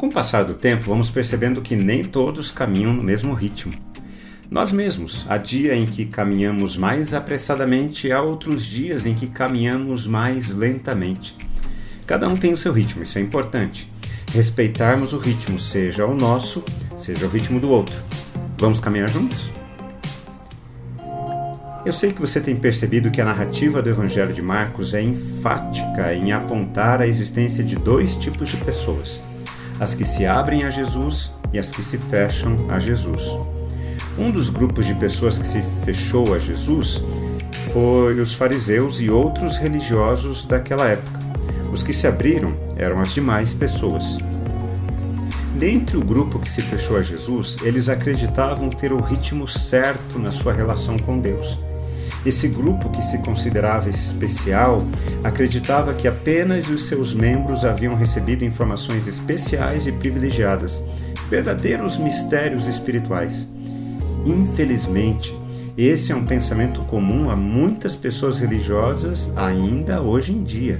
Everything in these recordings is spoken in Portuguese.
Com o passar do tempo, vamos percebendo que nem todos caminham no mesmo ritmo. Nós mesmos, há dia em que caminhamos mais apressadamente, há outros dias em que caminhamos mais lentamente. Cada um tem o seu ritmo, isso é importante. Respeitarmos o ritmo, seja o nosso, seja o ritmo do outro. Vamos caminhar juntos? Eu sei que você tem percebido que a narrativa do Evangelho de Marcos é enfática em apontar a existência de dois tipos de pessoas as que se abrem a Jesus e as que se fecham a Jesus. Um dos grupos de pessoas que se fechou a Jesus foi os fariseus e outros religiosos daquela época. Os que se abriram eram as demais pessoas. Dentre o grupo que se fechou a Jesus, eles acreditavam ter o ritmo certo na sua relação com Deus. Esse grupo, que se considerava especial, acreditava que apenas os seus membros haviam recebido informações especiais e privilegiadas, verdadeiros mistérios espirituais. Infelizmente, esse é um pensamento comum a muitas pessoas religiosas ainda hoje em dia.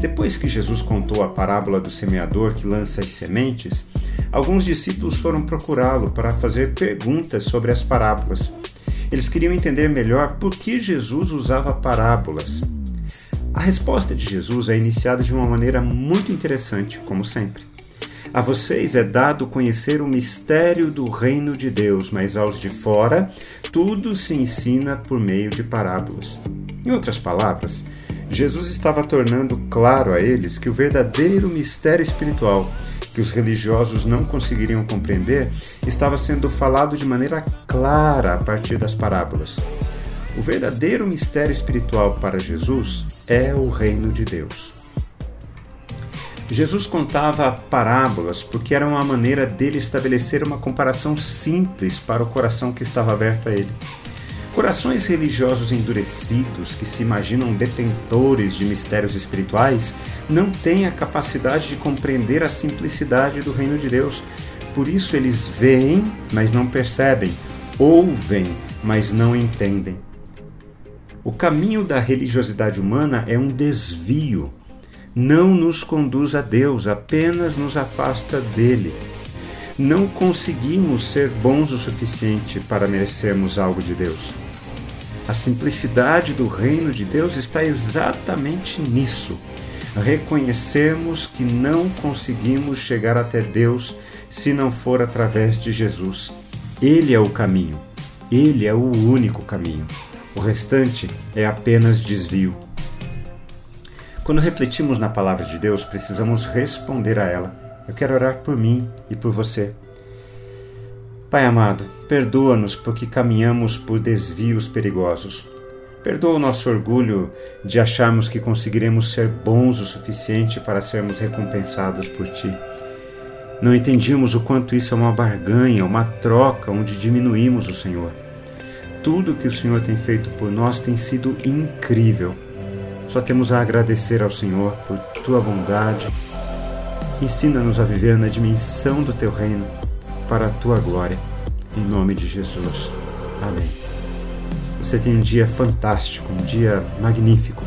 Depois que Jesus contou a parábola do semeador que lança as sementes, alguns discípulos foram procurá-lo para fazer perguntas sobre as parábolas. Eles queriam entender melhor por que Jesus usava parábolas. A resposta de Jesus é iniciada de uma maneira muito interessante, como sempre. A vocês é dado conhecer o mistério do reino de Deus, mas aos de fora tudo se ensina por meio de parábolas. Em outras palavras, Jesus estava tornando claro a eles que o verdadeiro mistério espiritual que os religiosos não conseguiriam compreender estava sendo falado de maneira clara a partir das parábolas. O verdadeiro mistério espiritual para Jesus é o reino de Deus. Jesus contava parábolas porque era uma maneira dele estabelecer uma comparação simples para o coração que estava aberto a ele. Corações religiosos endurecidos que se imaginam detentores de mistérios espirituais não têm a capacidade de compreender a simplicidade do reino de Deus. Por isso eles veem, mas não percebem, ouvem, mas não entendem. O caminho da religiosidade humana é um desvio. Não nos conduz a Deus, apenas nos afasta dele. Não conseguimos ser bons o suficiente para merecermos algo de Deus. A simplicidade do reino de Deus está exatamente nisso. Reconhecermos que não conseguimos chegar até Deus se não for através de Jesus. Ele é o caminho. Ele é o único caminho. O restante é apenas desvio. Quando refletimos na palavra de Deus, precisamos responder a ela. Eu quero orar por mim e por você. Pai amado, perdoa-nos porque caminhamos por desvios perigosos. Perdoa o nosso orgulho de acharmos que conseguiremos ser bons o suficiente para sermos recompensados por Ti. Não entendíamos o quanto isso é uma barganha, uma troca onde diminuímos o Senhor. Tudo que o Senhor tem feito por nós tem sido incrível. Só temos a agradecer ao Senhor por Tua bondade. Ensina-nos a viver na dimensão do Teu reino para a tua glória. Em nome de Jesus. Amém. Você tem um dia fantástico, um dia magnífico.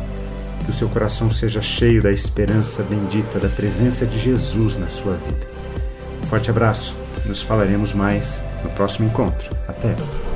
Que o seu coração seja cheio da esperança bendita da presença de Jesus na sua vida. Um forte abraço. Nos falaremos mais no próximo encontro. Até!